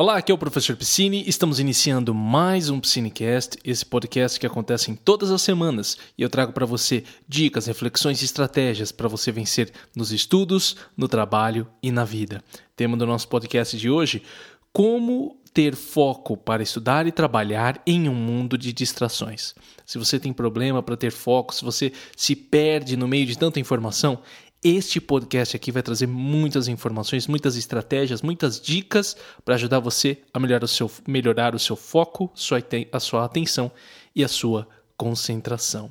Olá, aqui é o professor Piscine. Estamos iniciando mais um Piscinecast, esse podcast que acontece em todas as semanas e eu trago para você dicas, reflexões e estratégias para você vencer nos estudos, no trabalho e na vida. Tema do nosso podcast de hoje: como ter foco para estudar e trabalhar em um mundo de distrações. Se você tem problema para ter foco, se você se perde no meio de tanta informação, este podcast aqui vai trazer muitas informações, muitas estratégias, muitas dicas para ajudar você a melhorar o seu, melhorar o seu foco, sua, a sua atenção e a sua concentração.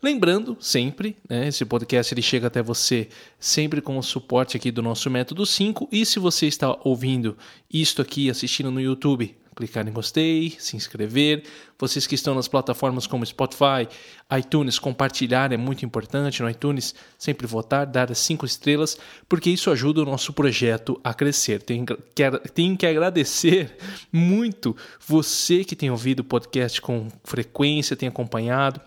Lembrando sempre, né, esse podcast ele chega até você sempre com o suporte aqui do nosso método 5 e se você está ouvindo isto aqui assistindo no YouTube, clicar em gostei, se inscrever. Vocês que estão nas plataformas como Spotify, iTunes, compartilhar é muito importante. No iTunes, sempre votar, dar as cinco estrelas, porque isso ajuda o nosso projeto a crescer. Tenho que, tenho que agradecer muito você que tem ouvido o podcast com frequência, tem acompanhado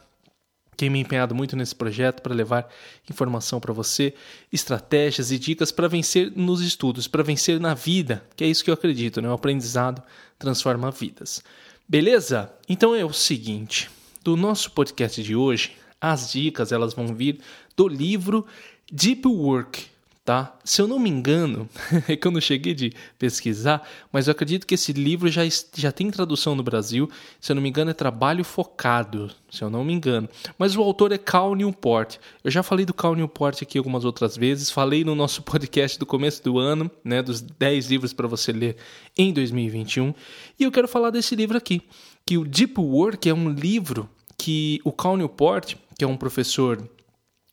tem me empenhado muito nesse projeto para levar informação para você, estratégias e dicas para vencer nos estudos, para vencer na vida, que é isso que eu acredito, né? O aprendizado transforma vidas. Beleza? Então é o seguinte, do nosso podcast de hoje, as dicas elas vão vir do livro Deep Work, tá? Se eu não me engano, é que eu não cheguei de pesquisar, mas eu acredito que esse livro já, já tem tradução no Brasil. Se eu não me engano, é Trabalho Focado, se eu não me engano. Mas o autor é Cal Newport. Eu já falei do Cal Newport aqui algumas outras vezes, falei no nosso podcast do começo do ano, né, dos 10 livros para você ler em 2021, e eu quero falar desse livro aqui, que o Deep Work é um livro que o Cal Newport, que é um professor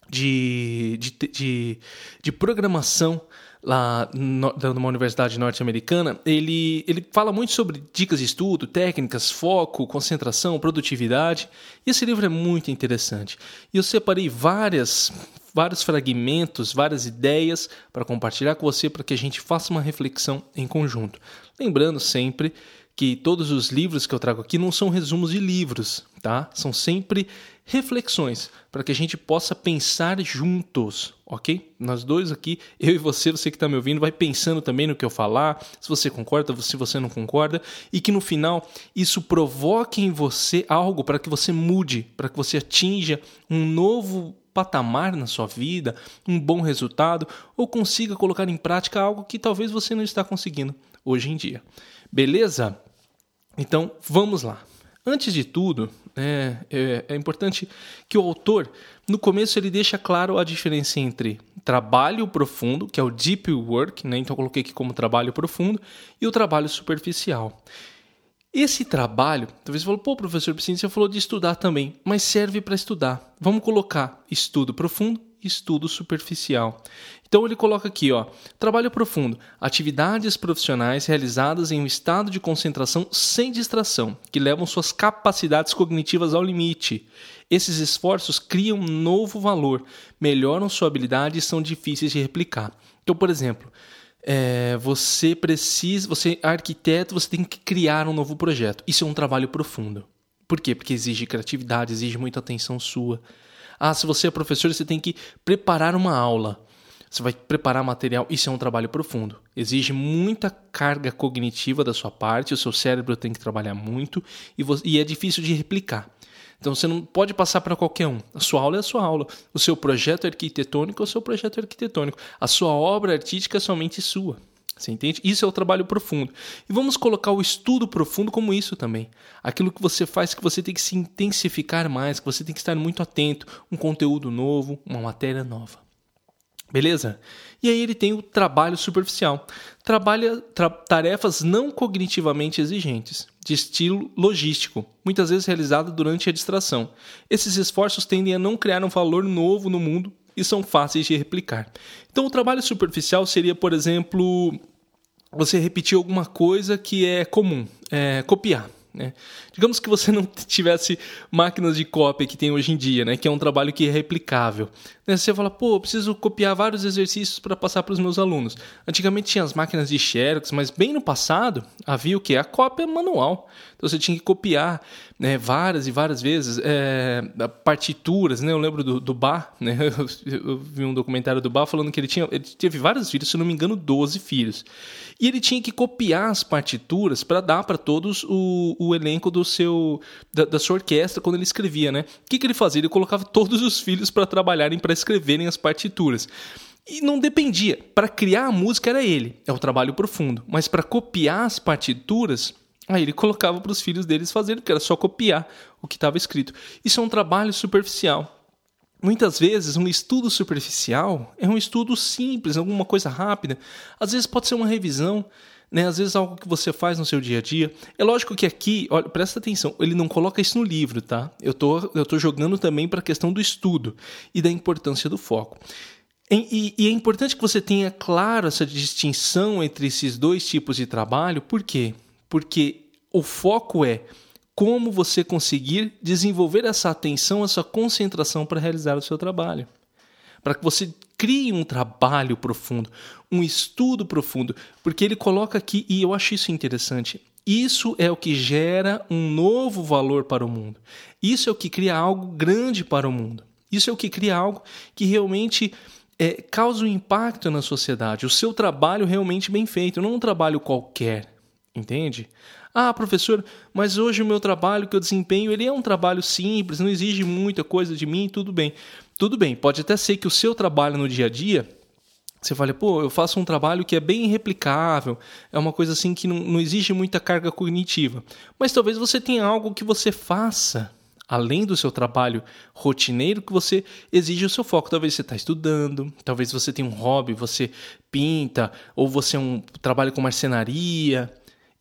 de, de, de, de programação lá no, numa universidade norte-americana, ele, ele fala muito sobre dicas de estudo, técnicas, foco, concentração, produtividade. E esse livro é muito interessante. E eu separei várias, vários fragmentos, várias ideias para compartilhar com você para que a gente faça uma reflexão em conjunto. Lembrando sempre que todos os livros que eu trago aqui não são resumos de livros, tá? São sempre reflexões para que a gente possa pensar juntos, ok? Nós dois aqui, eu e você, você que está me ouvindo, vai pensando também no que eu falar, se você concorda, se você não concorda, e que no final isso provoque em você algo para que você mude, para que você atinja um novo patamar na sua vida, um bom resultado, ou consiga colocar em prática algo que talvez você não está conseguindo hoje em dia. Beleza? Então, vamos lá. Antes de tudo, é, é, é, importante que o autor, no começo, ele deixa claro a diferença entre trabalho profundo, que é o deep work, né? então eu coloquei aqui como trabalho profundo, e o trabalho superficial. Esse trabalho, talvez você falou, pô, professor Piscina, você falou de estudar também, mas serve para estudar. Vamos colocar estudo profundo estudo superficial. Então ele coloca aqui, ó, trabalho profundo, atividades profissionais realizadas em um estado de concentração sem distração, que levam suas capacidades cognitivas ao limite. Esses esforços criam um novo valor, melhoram sua habilidade e são difíceis de replicar. Então, por exemplo, é, você precisa, você é arquiteto, você tem que criar um novo projeto. Isso é um trabalho profundo. Por quê? Porque exige criatividade, exige muita atenção sua. Ah, se você é professor, você tem que preparar uma aula. Você vai preparar material. Isso é um trabalho profundo. Exige muita carga cognitiva da sua parte. O seu cérebro tem que trabalhar muito e, e é difícil de replicar. Então você não pode passar para qualquer um. A sua aula é a sua aula. O seu projeto arquitetônico é o seu projeto arquitetônico. A sua obra artística é somente sua. Você entende? Isso é o trabalho profundo. E vamos colocar o estudo profundo como isso também. Aquilo que você faz que você tem que se intensificar mais, que você tem que estar muito atento, um conteúdo novo, uma matéria nova. Beleza? E aí ele tem o trabalho superficial. Trabalha tra tarefas não cognitivamente exigentes, de estilo logístico, muitas vezes realizado durante a distração. Esses esforços tendem a não criar um valor novo no mundo e são fáceis de replicar. Então, o trabalho superficial seria, por exemplo, você repetir alguma coisa que é comum, é, copiar. Né? Digamos que você não tivesse máquinas de cópia que tem hoje em dia, né? que é um trabalho que é replicável. Né? Você fala, pô, preciso copiar vários exercícios para passar para os meus alunos. Antigamente tinha as máquinas de Xerox, mas bem no passado havia o que? A cópia manual. Então você tinha que copiar né, várias e várias vezes, é, partituras, né? Eu lembro do, do Bach, né? Eu, eu, vi um documentário do Bach falando que ele tinha, ele teve vários filhos, se não me engano, 12 filhos. E ele tinha que copiar as partituras para dar para todos o, o elenco do seu da, da, sua orquestra quando ele escrevia, né? O que, que ele fazia? Ele colocava todos os filhos para trabalharem para escreverem as partituras. E não dependia. Para criar a música era ele, é o trabalho profundo. Mas para copiar as partituras, aí ele colocava para os filhos deles fazerem, porque era só copiar o que estava escrito. Isso é um trabalho superficial. Muitas vezes, um estudo superficial é um estudo simples, alguma coisa rápida. Às vezes pode ser uma revisão, né? às vezes algo que você faz no seu dia a dia. É lógico que aqui, olha, presta atenção, ele não coloca isso no livro, tá? Eu tô, eu tô jogando também para a questão do estudo e da importância do foco. E, e, é importante que você tenha claro essa distinção entre esses dois tipos de trabalho, por quê? Porque o foco é como você conseguir desenvolver essa atenção, essa concentração para realizar o seu trabalho. Para que você crie um trabalho profundo, um estudo profundo, porque ele coloca aqui, e eu acho isso interessante, isso é o que gera um novo valor para o mundo. Isso é o que cria algo grande para o mundo. Isso é o que cria algo que realmente é, causa um impacto na sociedade. O seu trabalho realmente bem feito, não um trabalho qualquer, entende? Ah, professor, mas hoje o meu trabalho que eu desempenho ele é um trabalho simples, não exige muita coisa de mim, tudo bem. Tudo bem, pode até ser que o seu trabalho no dia a dia você fale, pô, eu faço um trabalho que é bem replicável, é uma coisa assim que não, não exige muita carga cognitiva. Mas talvez você tenha algo que você faça além do seu trabalho rotineiro, que você exige o seu foco. Talvez você está estudando, talvez você tenha um hobby, você pinta, ou você é um trabalho com marcenaria.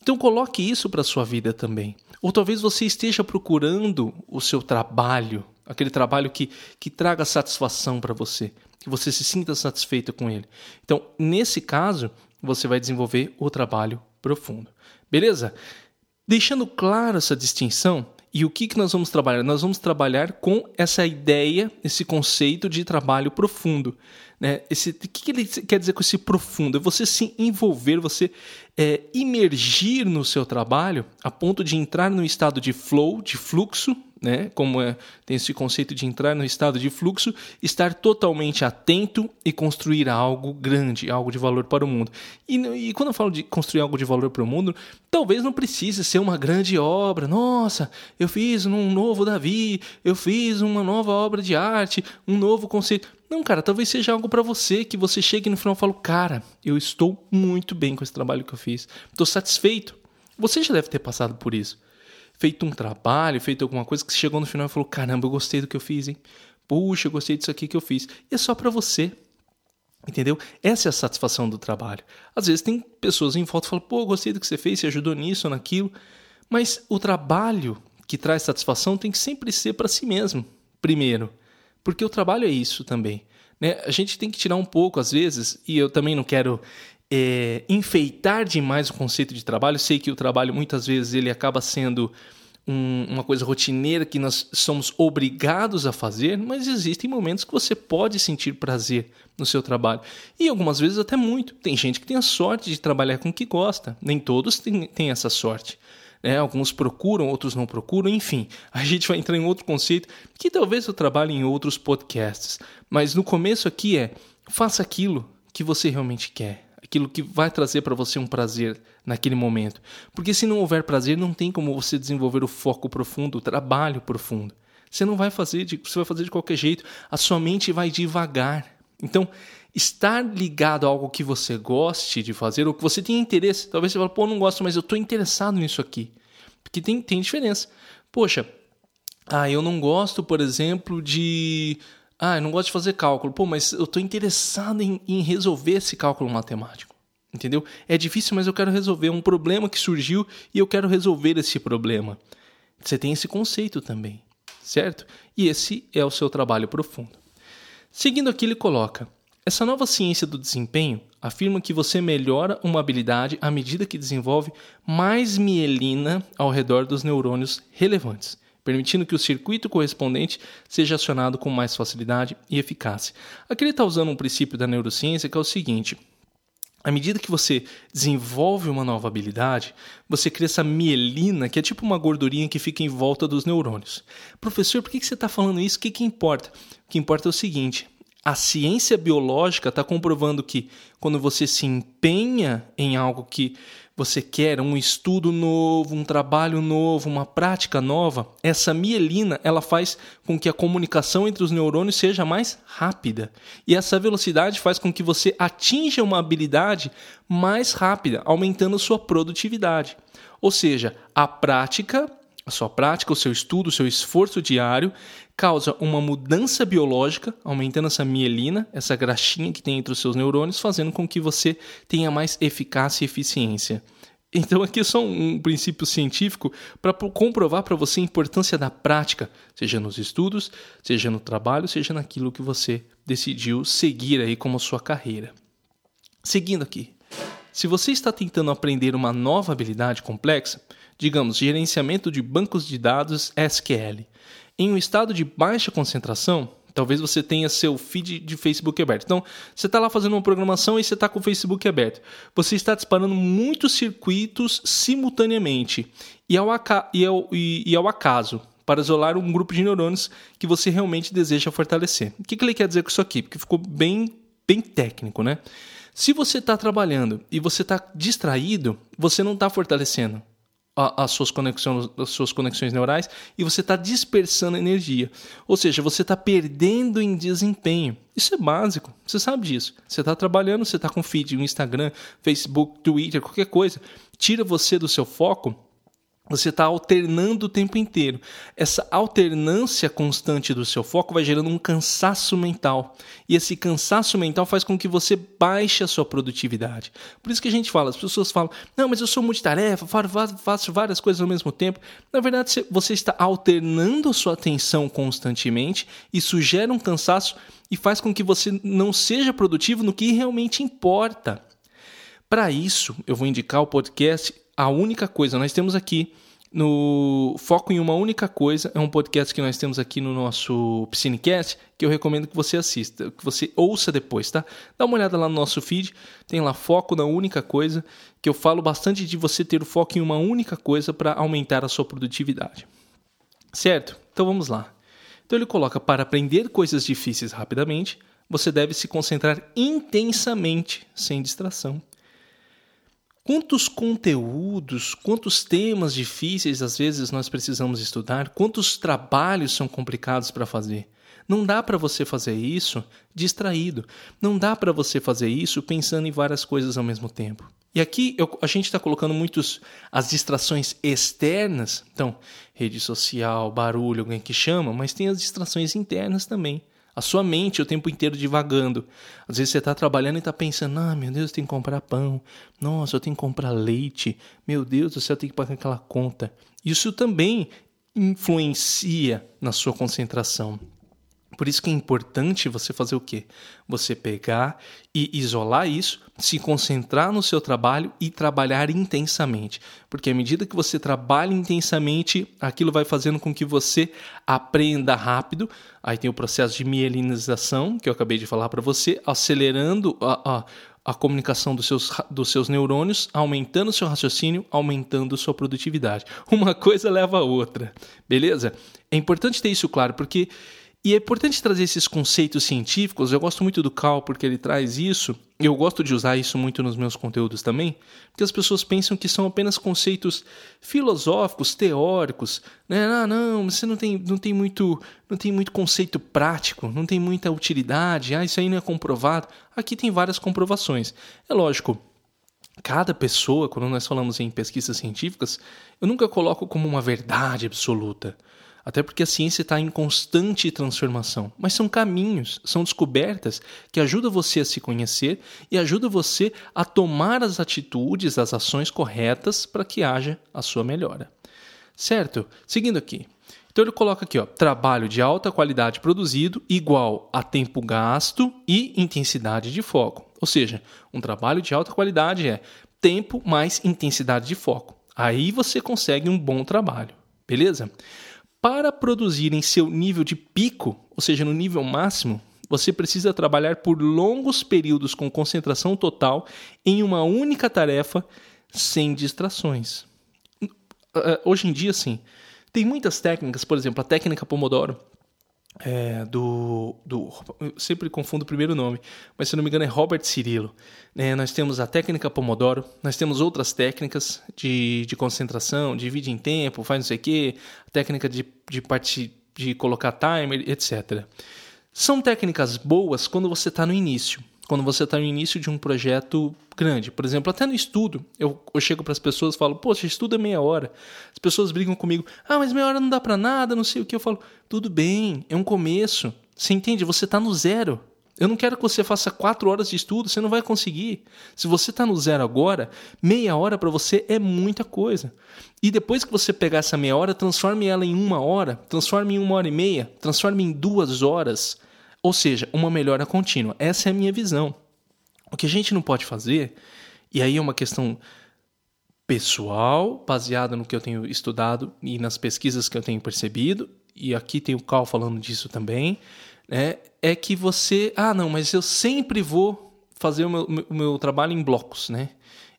Então coloque isso para a sua vida também. Ou talvez você esteja procurando o seu trabalho, aquele trabalho que, que traga satisfação para você, que você se sinta satisfeito com ele. Então, nesse caso, você vai desenvolver o trabalho profundo. Beleza? Deixando claro essa distinção, e o que, que nós vamos trabalhar? Nós vamos trabalhar com essa ideia, esse conceito de trabalho profundo. Né? Esse, o que, que ele quer dizer com esse profundo? É você se envolver, você é, imergir no seu trabalho a ponto de entrar no estado de flow, de fluxo, né? Como é, tem esse conceito de entrar no estado de fluxo, estar totalmente atento e construir algo grande, algo de valor para o mundo. E, e quando eu falo de construir algo de valor para o mundo, talvez não precise ser uma grande obra. Nossa, eu fiz um novo Davi, eu fiz uma nova obra de arte, um novo conceito. Não, cara, talvez seja algo para você que você chegue no final e fale, cara, eu estou muito bem com esse trabalho que eu fiz, estou satisfeito. Você já deve ter passado por isso feito um trabalho, feito alguma coisa que você chegou no final e falou: caramba, eu gostei do que eu fiz, hein? Puxa, eu gostei disso aqui que eu fiz. E é só para você. Entendeu? Essa é a satisfação do trabalho. Às vezes tem pessoas em volta que falam: pô, gostei do que você fez, você ajudou nisso naquilo. Mas o trabalho que traz satisfação tem que sempre ser para si mesmo, primeiro. Porque o trabalho é isso também. Né? A gente tem que tirar um pouco, às vezes, e eu também não quero é, enfeitar demais o conceito de trabalho. Sei que o trabalho muitas vezes ele acaba sendo um, uma coisa rotineira que nós somos obrigados a fazer, mas existem momentos que você pode sentir prazer no seu trabalho e algumas vezes até muito. Tem gente que tem a sorte de trabalhar com o que gosta, nem todos têm, têm essa sorte. Né? Alguns procuram, outros não procuram, enfim. A gente vai entrar em outro conceito que talvez eu trabalhe em outros podcasts, mas no começo aqui é faça aquilo que você realmente quer aquilo que vai trazer para você um prazer naquele momento. Porque se não houver prazer, não tem como você desenvolver o foco profundo, o trabalho profundo. Você não vai fazer, de, você vai fazer de qualquer jeito, a sua mente vai devagar. Então, estar ligado a algo que você goste de fazer ou que você tenha interesse, talvez você fale, pô, não gosto, mas eu estou interessado nisso aqui. Porque tem, tem diferença. Poxa, ah, eu não gosto, por exemplo, de ah, eu não gosto de fazer cálculo. Pô, mas eu estou interessado em, em resolver esse cálculo matemático. Entendeu? É difícil, mas eu quero resolver um problema que surgiu e eu quero resolver esse problema. Você tem esse conceito também, certo? E esse é o seu trabalho profundo. Seguindo aqui, ele coloca: essa nova ciência do desempenho afirma que você melhora uma habilidade à medida que desenvolve mais mielina ao redor dos neurônios relevantes permitindo que o circuito correspondente seja acionado com mais facilidade e eficácia. Aqui ele está usando um princípio da neurociência que é o seguinte: à medida que você desenvolve uma nova habilidade, você cria essa mielina, que é tipo uma gordurinha que fica em volta dos neurônios. Professor, por que você está falando isso? O que, que importa? O que importa é o seguinte: a ciência biológica está comprovando que quando você se empenha em algo que você quer um estudo novo, um trabalho novo, uma prática nova, essa mielina ela faz com que a comunicação entre os neurônios seja mais rápida. E essa velocidade faz com que você atinja uma habilidade mais rápida, aumentando sua produtividade. Ou seja, a prática a sua prática, o seu estudo, o seu esforço diário causa uma mudança biológica, aumentando essa mielina, essa graxinha que tem entre os seus neurônios, fazendo com que você tenha mais eficácia e eficiência. Então, aqui é só um princípio científico para comprovar para você a importância da prática, seja nos estudos, seja no trabalho, seja naquilo que você decidiu seguir aí como sua carreira. Seguindo aqui, se você está tentando aprender uma nova habilidade complexa, digamos, gerenciamento de bancos de dados SQL. Em um estado de baixa concentração, talvez você tenha seu feed de Facebook aberto. Então, você está lá fazendo uma programação e você está com o Facebook aberto. Você está disparando muitos circuitos simultaneamente e ao, e ao, e, e ao acaso para isolar um grupo de neurônios que você realmente deseja fortalecer. O que, que ele quer dizer com isso aqui? Porque ficou bem, bem técnico, né? Se você está trabalhando e você está distraído, você não está fortalecendo as suas conexões, as suas conexões neurais e você está dispersando energia. Ou seja, você está perdendo em desempenho. Isso é básico, você sabe disso. Você está trabalhando, você está com feed no Instagram, Facebook, Twitter, qualquer coisa. Tira você do seu foco você está alternando o tempo inteiro. Essa alternância constante do seu foco vai gerando um cansaço mental. E esse cansaço mental faz com que você baixe a sua produtividade. Por isso que a gente fala, as pessoas falam: não, mas eu sou multitarefa, faço várias coisas ao mesmo tempo. Na verdade, você está alternando a sua atenção constantemente. Isso gera um cansaço e faz com que você não seja produtivo no que realmente importa. Para isso, eu vou indicar o podcast a única coisa. Nós temos aqui no Foco em uma Única Coisa, é um podcast que nós temos aqui no nosso Piscinecast, que eu recomendo que você assista, que você ouça depois, tá? Dá uma olhada lá no nosso feed, tem lá Foco na Única Coisa, que eu falo bastante de você ter o foco em uma única coisa para aumentar a sua produtividade. Certo? Então vamos lá. Então ele coloca: para aprender coisas difíceis rapidamente, você deve se concentrar intensamente, sem distração. Quantos conteúdos, quantos temas difíceis às vezes nós precisamos estudar, quantos trabalhos são complicados para fazer. Não dá para você fazer isso distraído. Não dá para você fazer isso pensando em várias coisas ao mesmo tempo. E aqui eu, a gente está colocando muitos as distrações externas, então rede social, barulho, alguém que chama, mas tem as distrações internas também. A sua mente o tempo inteiro divagando. Às vezes você está trabalhando e está pensando: ah, meu Deus, eu tenho que comprar pão. Nossa, eu tenho que comprar leite. Meu Deus do céu, eu tenho que pagar aquela conta. Isso também influencia na sua concentração. Por isso que é importante você fazer o quê? Você pegar e isolar isso, se concentrar no seu trabalho e trabalhar intensamente. Porque à medida que você trabalha intensamente, aquilo vai fazendo com que você aprenda rápido. Aí tem o processo de mielinização, que eu acabei de falar para você, acelerando a, a a comunicação dos seus, dos seus neurônios, aumentando o seu raciocínio, aumentando sua produtividade. Uma coisa leva a outra, beleza? É importante ter isso claro, porque e é importante trazer esses conceitos científicos. Eu gosto muito do Cal porque ele traz isso. Eu gosto de usar isso muito nos meus conteúdos também, porque as pessoas pensam que são apenas conceitos filosóficos, teóricos, né? Ah, não, você não tem, não tem muito, não tem muito conceito prático, não tem muita utilidade. Ah, isso aí não é comprovado. Aqui tem várias comprovações. É lógico, cada pessoa, quando nós falamos em pesquisas científicas, eu nunca coloco como uma verdade absoluta. Até porque a ciência está em constante transformação. Mas são caminhos, são descobertas que ajudam você a se conhecer e ajudam você a tomar as atitudes, as ações corretas para que haja a sua melhora. Certo? Seguindo aqui. Então ele coloca aqui, ó, trabalho de alta qualidade produzido igual a tempo gasto e intensidade de foco. Ou seja, um trabalho de alta qualidade é tempo mais intensidade de foco. Aí você consegue um bom trabalho, beleza? Para produzir em seu nível de pico, ou seja, no nível máximo, Você precisa trabalhar por longos períodos com concentração total em uma única tarefa, sem distrações. Uh, hoje em dia, sim. Tem muitas técnicas, por exemplo, a técnica Pomodoro, é, do, do. Sempre confundo o primeiro nome, mas se não me engano é Robert Cirilo. É, nós temos a técnica Pomodoro, nós temos outras técnicas de, de concentração, divide em tempo, faz não sei o quê, técnica de, de, parte, de colocar timer, etc. São técnicas boas quando você está no início quando você está no início de um projeto grande. Por exemplo, até no estudo, eu, eu chego para as pessoas e falo, poxa, estudo é meia hora. As pessoas brigam comigo, ah, mas meia hora não dá para nada, não sei o que. Eu falo, tudo bem, é um começo. Você entende? Você está no zero. Eu não quero que você faça quatro horas de estudo, você não vai conseguir. Se você está no zero agora, meia hora para você é muita coisa. E depois que você pegar essa meia hora, transforme ela em uma hora, transforme em uma hora e meia, transforme em duas horas. Ou seja, uma melhora contínua. Essa é a minha visão. O que a gente não pode fazer, e aí é uma questão pessoal, baseada no que eu tenho estudado e nas pesquisas que eu tenho percebido, e aqui tem o Cal falando disso também, né, é que você, ah, não, mas eu sempre vou fazer o meu, o meu trabalho em blocos, né?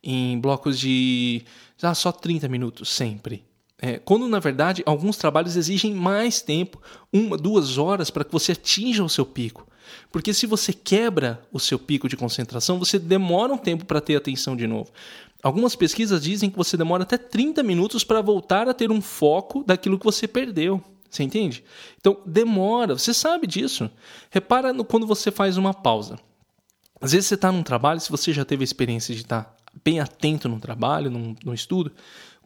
Em blocos de ah, só 30 minutos, sempre. É, quando na verdade alguns trabalhos exigem mais tempo, uma, duas horas para que você atinja o seu pico. Porque se você quebra o seu pico de concentração, você demora um tempo para ter atenção de novo. Algumas pesquisas dizem que você demora até 30 minutos para voltar a ter um foco daquilo que você perdeu. Você entende? Então demora, você sabe disso. Repara no, quando você faz uma pausa. Às vezes você está num trabalho, se você já teve a experiência de estar tá bem atento no trabalho, no, no estudo,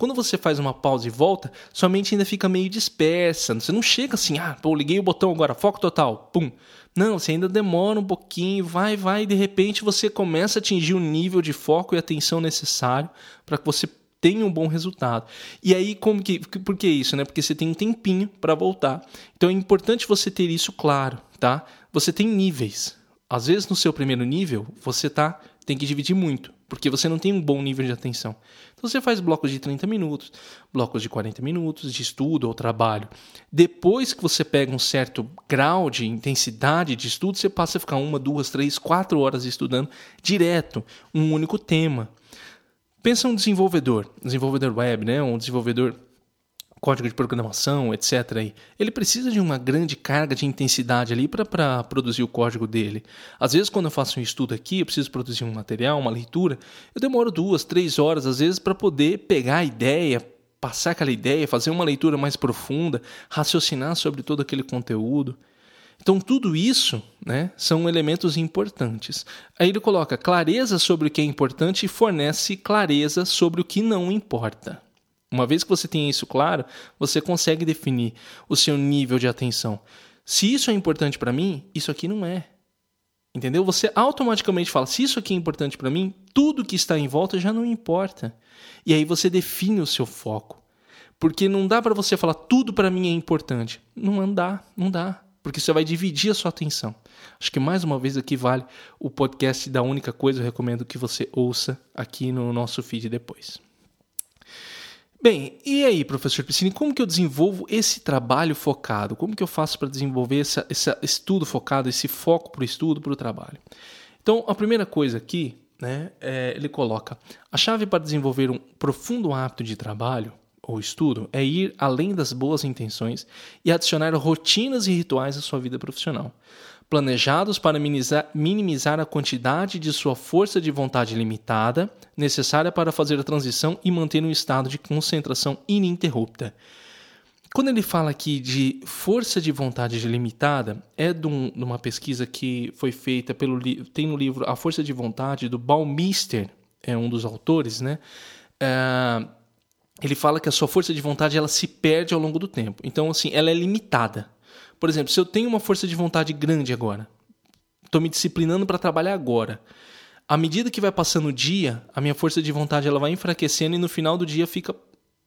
quando você faz uma pausa e volta, sua mente ainda fica meio dispersa. Você não chega assim, ah, pô, liguei o botão agora, foco total, pum. Não, você ainda demora um pouquinho, vai, vai, e de repente você começa a atingir o nível de foco e atenção necessário para que você tenha um bom resultado. E aí, como que. Por que isso, né? Porque você tem um tempinho para voltar. Então é importante você ter isso claro, tá? Você tem níveis. Às vezes, no seu primeiro nível, você tá tem que dividir muito, porque você não tem um bom nível de atenção. Então você faz blocos de 30 minutos, blocos de 40 minutos de estudo ou trabalho. Depois que você pega um certo grau de intensidade de estudo, você passa a ficar uma, duas, três, quatro horas estudando direto um único tema. Pensa um desenvolvedor, desenvolvedor web, né? um desenvolvedor código de programação, etc. Ele precisa de uma grande carga de intensidade ali para produzir o código dele. Às vezes, quando eu faço um estudo aqui, eu preciso produzir um material, uma leitura, eu demoro duas, três horas, às vezes, para poder pegar a ideia, passar aquela ideia, fazer uma leitura mais profunda, raciocinar sobre todo aquele conteúdo. Então, tudo isso né, são elementos importantes. Aí ele coloca clareza sobre o que é importante e fornece clareza sobre o que não importa. Uma vez que você tem isso claro, você consegue definir o seu nível de atenção. Se isso é importante para mim, isso aqui não é. Entendeu? Você automaticamente fala: se isso aqui é importante para mim, tudo que está em volta já não importa. E aí você define o seu foco. Porque não dá para você falar tudo para mim é importante. Não dá, não dá. Porque você vai dividir a sua atenção. Acho que mais uma vez aqui vale o podcast da única coisa. Eu recomendo que você ouça aqui no nosso feed depois. Bem, e aí, professor Piscine, como que eu desenvolvo esse trabalho focado? Como que eu faço para desenvolver esse estudo focado, esse foco para o estudo, para o trabalho? Então, a primeira coisa aqui, né, é, ele coloca: a chave para desenvolver um profundo hábito de trabalho ou estudo é ir além das boas intenções e adicionar rotinas e rituais à sua vida profissional planejados para minimizar, a quantidade de sua força de vontade limitada necessária para fazer a transição e manter um estado de concentração ininterrupta. Quando ele fala aqui de força de vontade limitada, é de, um, de uma pesquisa que foi feita pelo tem no livro A Força de Vontade do Baumeister, é um dos autores, né? É, ele fala que a sua força de vontade ela se perde ao longo do tempo. Então, assim, ela é limitada. Por exemplo, se eu tenho uma força de vontade grande agora, estou me disciplinando para trabalhar agora. À medida que vai passando o dia, a minha força de vontade ela vai enfraquecendo e no final do dia fica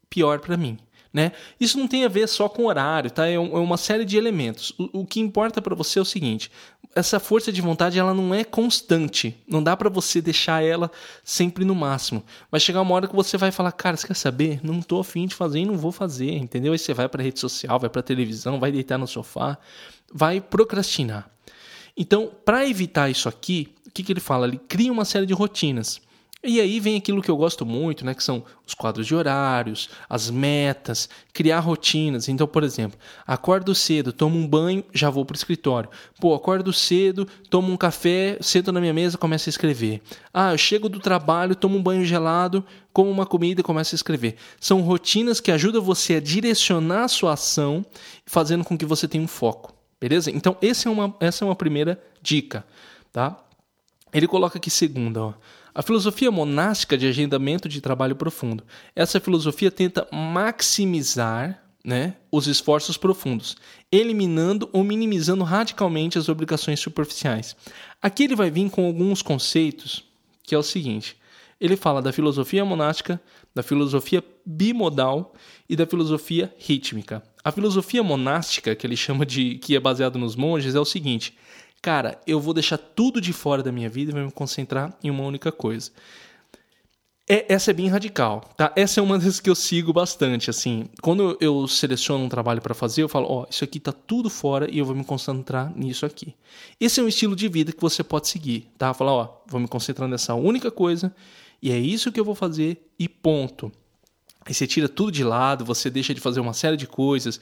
pior para mim. Né? Isso não tem a ver só com horário, tá? É, é uma série de elementos. O, que importa para você é o seguinte: essa força de vontade ela não é constante. Não dá para você deixar ela sempre no máximo. Vai chegar uma hora que você vai falar, cara, você quer saber? Não tô afim de fazer e não vou fazer, entendeu? Aí você vai para rede social, vai para televisão, vai deitar no sofá, vai procrastinar. Então, para evitar isso aqui, o que, que ele fala? Ele cria uma série de rotinas. E aí vem aquilo que eu gosto muito, né, que são os quadros de horários, as metas, criar rotinas. Então, por exemplo, acordo cedo, tomo um banho, já vou para o escritório. Pô, acordo cedo, tomo um café, sento na minha mesa, começo a escrever. Ah, eu chego do trabalho, tomo um banho gelado, como uma comida e começo a escrever. São rotinas que ajudam você a direcionar a sua ação, fazendo com que você tenha um foco. Beleza? Então, é uma, essa é uma primeira dica, tá? Ele coloca aqui segunda, ó. A filosofia monástica de agendamento de trabalho profundo. Essa filosofia tenta maximizar né, os esforços profundos, eliminando ou minimizando radicalmente as obrigações superficiais. Aqui ele vai vir com alguns conceitos, que é o seguinte: ele fala da filosofia monástica, da filosofia bimodal e da filosofia rítmica. A filosofia monástica, que ele chama de que é baseado nos monges, é o seguinte: cara, eu vou deixar tudo de fora da minha vida e vou me concentrar em uma única coisa. É, essa é bem radical, tá? Essa é uma das que eu sigo bastante, assim. Quando eu seleciono um trabalho para fazer, eu falo, ó, oh, isso aqui tá tudo fora e eu vou me concentrar nisso aqui. Esse é um estilo de vida que você pode seguir, tá? Falar, ó, oh, vou me concentrar nessa única coisa e é isso que eu vou fazer e ponto. Aí você tira tudo de lado, você deixa de fazer uma série de coisas.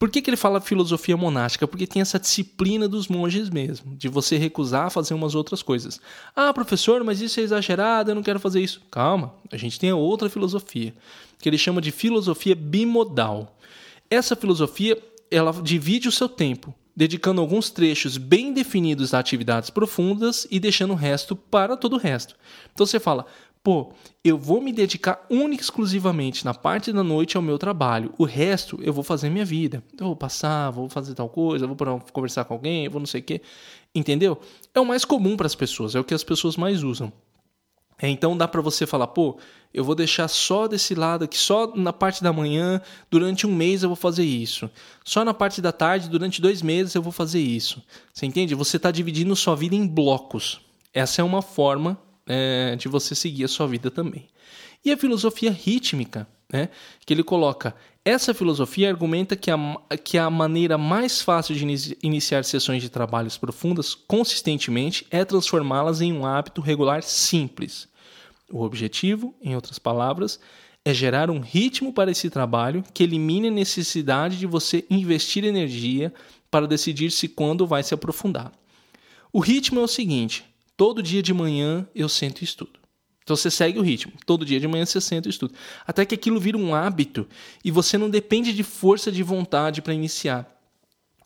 Por que, que ele fala filosofia monástica? Porque tem essa disciplina dos monges mesmo, de você recusar fazer umas outras coisas. Ah, professor, mas isso é exagerado, eu não quero fazer isso. Calma, a gente tem a outra filosofia, que ele chama de filosofia bimodal. Essa filosofia, ela divide o seu tempo, dedicando alguns trechos bem definidos a atividades profundas e deixando o resto para todo o resto. Então você fala, pô, eu vou me dedicar única e exclusivamente na parte da noite ao meu trabalho. O resto eu vou fazer minha vida. Eu vou passar, vou fazer tal coisa, vou conversar com alguém, vou não sei o quê. Entendeu? É o mais comum para as pessoas, é o que as pessoas mais usam. É, então dá para você falar, pô, eu vou deixar só desse lado aqui, só na parte da manhã, durante um mês eu vou fazer isso. Só na parte da tarde, durante dois meses eu vou fazer isso. Você entende? Você está dividindo sua vida em blocos. Essa é uma forma é, de você seguir a sua vida também. E a filosofia rítmica, né, que ele coloca. Essa filosofia argumenta que a, que a maneira mais fácil de iniciar sessões de trabalhos profundas consistentemente é transformá-las em um hábito regular simples. O objetivo, em outras palavras, é gerar um ritmo para esse trabalho que elimine a necessidade de você investir energia para decidir se quando vai se aprofundar. O ritmo é o seguinte: Todo dia de manhã eu sento e estudo. Então você segue o ritmo. Todo dia de manhã você senta e estuda. Até que aquilo vira um hábito e você não depende de força de vontade para iniciar.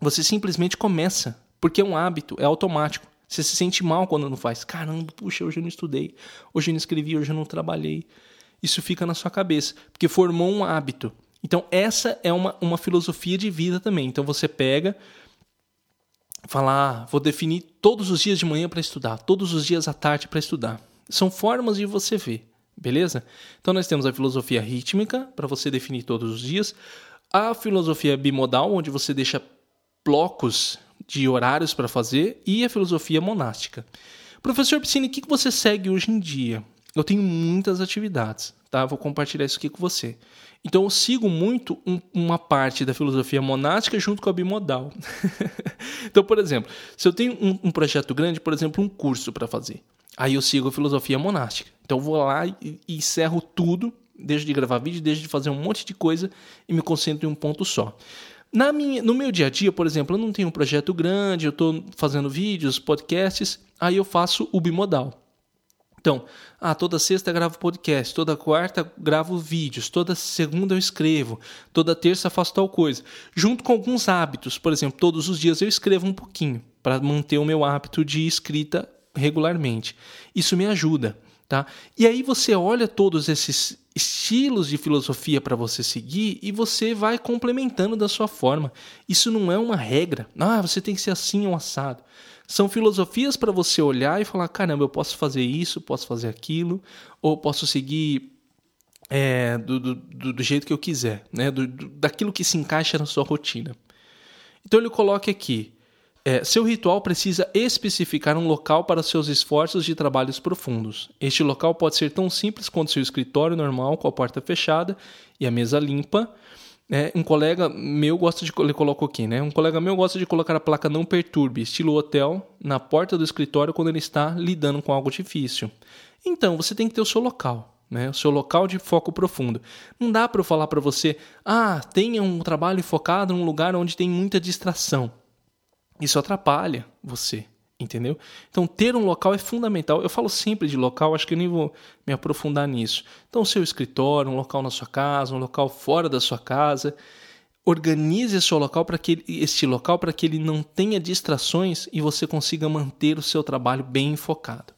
Você simplesmente começa, porque é um hábito, é automático. Você se sente mal quando não faz. Caramba, puxa, hoje eu não estudei, hoje eu não escrevi, hoje eu não trabalhei. Isso fica na sua cabeça, porque formou um hábito. Então, essa é uma, uma filosofia de vida também. Então, você pega, falar, vou definir todos os dias de manhã para estudar, todos os dias à tarde para estudar. São formas de você ver, beleza? Então nós temos a filosofia rítmica para você definir todos os dias, a filosofia bimodal onde você deixa blocos de horários para fazer e a filosofia monástica. Professor Piscine, o que você segue hoje em dia? Eu tenho muitas atividades, tá? Vou compartilhar isso aqui com você. Então eu sigo muito um, uma parte da filosofia monástica junto com a bimodal. então, por exemplo, se eu tenho um, um projeto grande, por exemplo, um curso para fazer, aí eu sigo a filosofia monástica. Então eu vou lá e, e encerro tudo, deixo de gravar vídeo, deixo de fazer um monte de coisa e me concentro em um ponto só. Na minha, no meu dia a dia, por exemplo, eu não tenho um projeto grande, eu estou fazendo vídeos, podcasts, aí eu faço o bimodal. Então, ah, toda sexta gravo podcast, toda quarta gravo vídeos, toda segunda eu escrevo, toda terça faço tal coisa. Junto com alguns hábitos, por exemplo, todos os dias eu escrevo um pouquinho para manter o meu hábito de escrita regularmente. Isso me ajuda, tá? E aí você olha todos esses estilos de filosofia para você seguir e você vai complementando da sua forma. Isso não é uma regra. Ah, você tem que ser assim ou assado. São filosofias para você olhar e falar: caramba, eu posso fazer isso, posso fazer aquilo, ou posso seguir é, do, do, do, jeito que eu quiser, né? Do, daquilo que se encaixa na sua rotina. Então ele coloca aqui: é, seu ritual precisa especificar um local para seus esforços de trabalhos profundos. Este local pode ser tão simples quanto seu escritório normal com a porta fechada e a mesa limpa, É, um colega meu gosta de. Ele colocou aqui, né? Um colega meu gosta de colocar a placa não perturbe, estilo hotel, na porta do escritório quando ele está lidando com algo difícil. Então, você tem que ter o seu local, né? O seu local de foco profundo. Não dá para eu falar para você, ah, tenha um trabalho focado num lugar onde tem muita distração. Isso atrapalha você entendeu? Então, ter um local é fundamental. Eu falo sempre de local, acho que eu nem vou me aprofundar nisso. Então, o seu escritório, um local na sua casa, um local fora da sua casa, organize esse local para que este local para que ele não tenha distrações e você consiga manter o seu trabalho bem focado.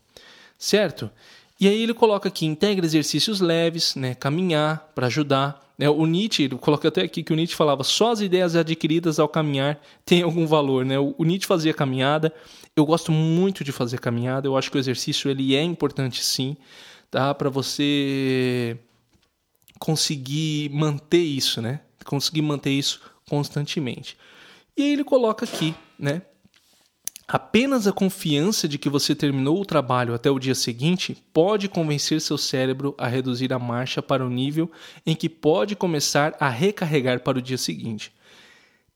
Certo? E aí ele coloca aqui, integre exercícios leves, né, caminhar para ajudar. Né, o Nietzsche, ele coloca até aqui que o Nietzsche falava, só as ideias adquiridas ao caminhar têm algum valor. Né? O, o Nietzsche fazia caminhada, eu gosto muito de fazer caminhada, eu acho que o exercício ele é importante sim, tá? Para você conseguir manter isso, né? Conseguir manter isso constantemente. E aí ele coloca aqui, né? Apenas a confiança de que você terminou o trabalho até o dia seguinte pode convencer seu cérebro a reduzir a marcha para o nível em que pode começar a recarregar para o dia seguinte.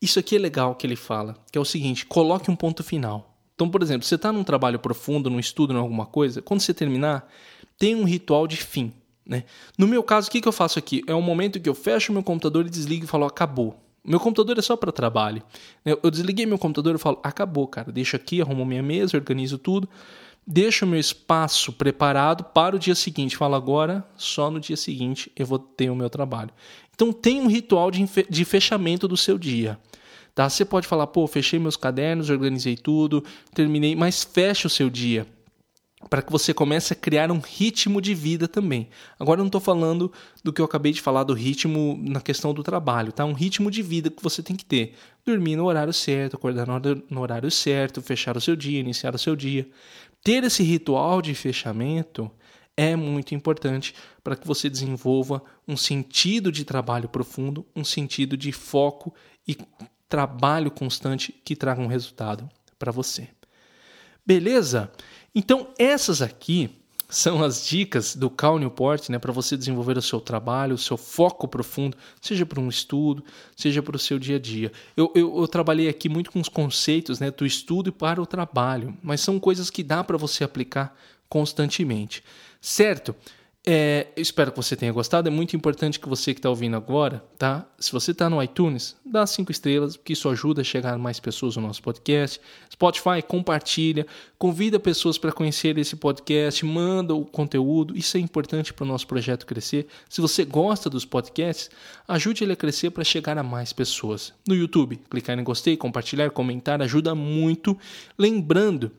Isso aqui é legal que ele fala, que é o seguinte: coloque um ponto final. Então, por exemplo, você está num trabalho profundo, num estudo, em alguma coisa, quando você terminar, tem um ritual de fim. Né? No meu caso, o que, que eu faço aqui? É um momento que eu fecho meu computador e desligo e falo, acabou. Meu computador é só para trabalho. Eu desliguei meu computador e falo, acabou, cara. Deixo aqui, arrumo minha mesa, organizo tudo. Deixo meu espaço preparado para o dia seguinte. Falo agora, só no dia seguinte eu vou ter o meu trabalho. Então tem um ritual de fechamento do seu dia. Tá? Você pode falar, pô, fechei meus cadernos, organizei tudo, terminei, mas feche o seu dia para que você comece a criar um ritmo de vida também. Agora eu não estou falando do que eu acabei de falar do ritmo na questão do trabalho, tá? Um ritmo de vida que você tem que ter. Dormir no horário certo, acordar no horário certo, fechar o seu dia, iniciar o seu dia. Ter esse ritual de fechamento é muito importante para que você desenvolva um sentido de trabalho profundo, um sentido de foco e trabalho constante que traga um resultado para você. Beleza? Então, essas aqui são as dicas do Cal Newport né, para você desenvolver o seu trabalho, o seu foco profundo, seja para um estudo, seja para o seu dia a dia. Eu, eu, eu, trabalhei aqui muito com os conceitos né, do estudo e para o trabalho, mas são coisas que dá para você aplicar constantemente. Certo? É, espero que você tenha gostado. É muito importante que você que está ouvindo agora, tá? Se você está no iTunes, dá cinco estrelas, porque isso ajuda a chegar mais pessoas no nosso podcast. Spotify, compartilha, convida pessoas para conhecer esse podcast, manda o conteúdo. Isso é importante para o nosso projeto crescer. Se você gosta dos podcasts, ajude ele a crescer para chegar a mais pessoas. No YouTube, clicar em gostei, compartilhar, comentar, ajuda muito. Lembrando,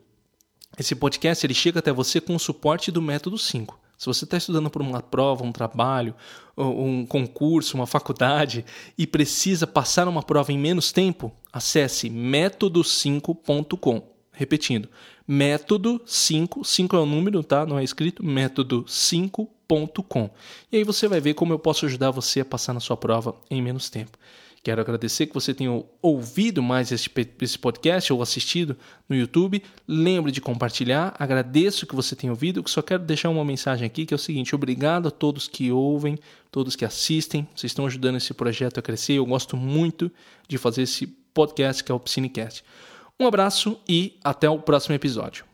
esse podcast ele chega até você com o suporte do Método 5. Se você está estudando por uma prova, um trabalho, um concurso, uma faculdade e precisa passar uma prova em menos tempo, acesse método5.com. Repetindo, método 5, 5 é o número, tá? Não é escrito, método5.com. E aí você vai ver como eu posso ajudar você a passar na sua prova em menos tempo. Quero agradecer que você tenha ouvido mais esse, esse podcast ou assistido no YouTube. Lembre de compartilhar. Agradeço que você tenha ouvido. Só quero deixar uma mensagem aqui que é o seguinte: obrigado a todos que ouvem, todos que assistem. Vocês estão ajudando esse projeto a crescer. Eu gosto muito de fazer esse podcast que é o Piscinecast. Um abraço e até o próximo episódio.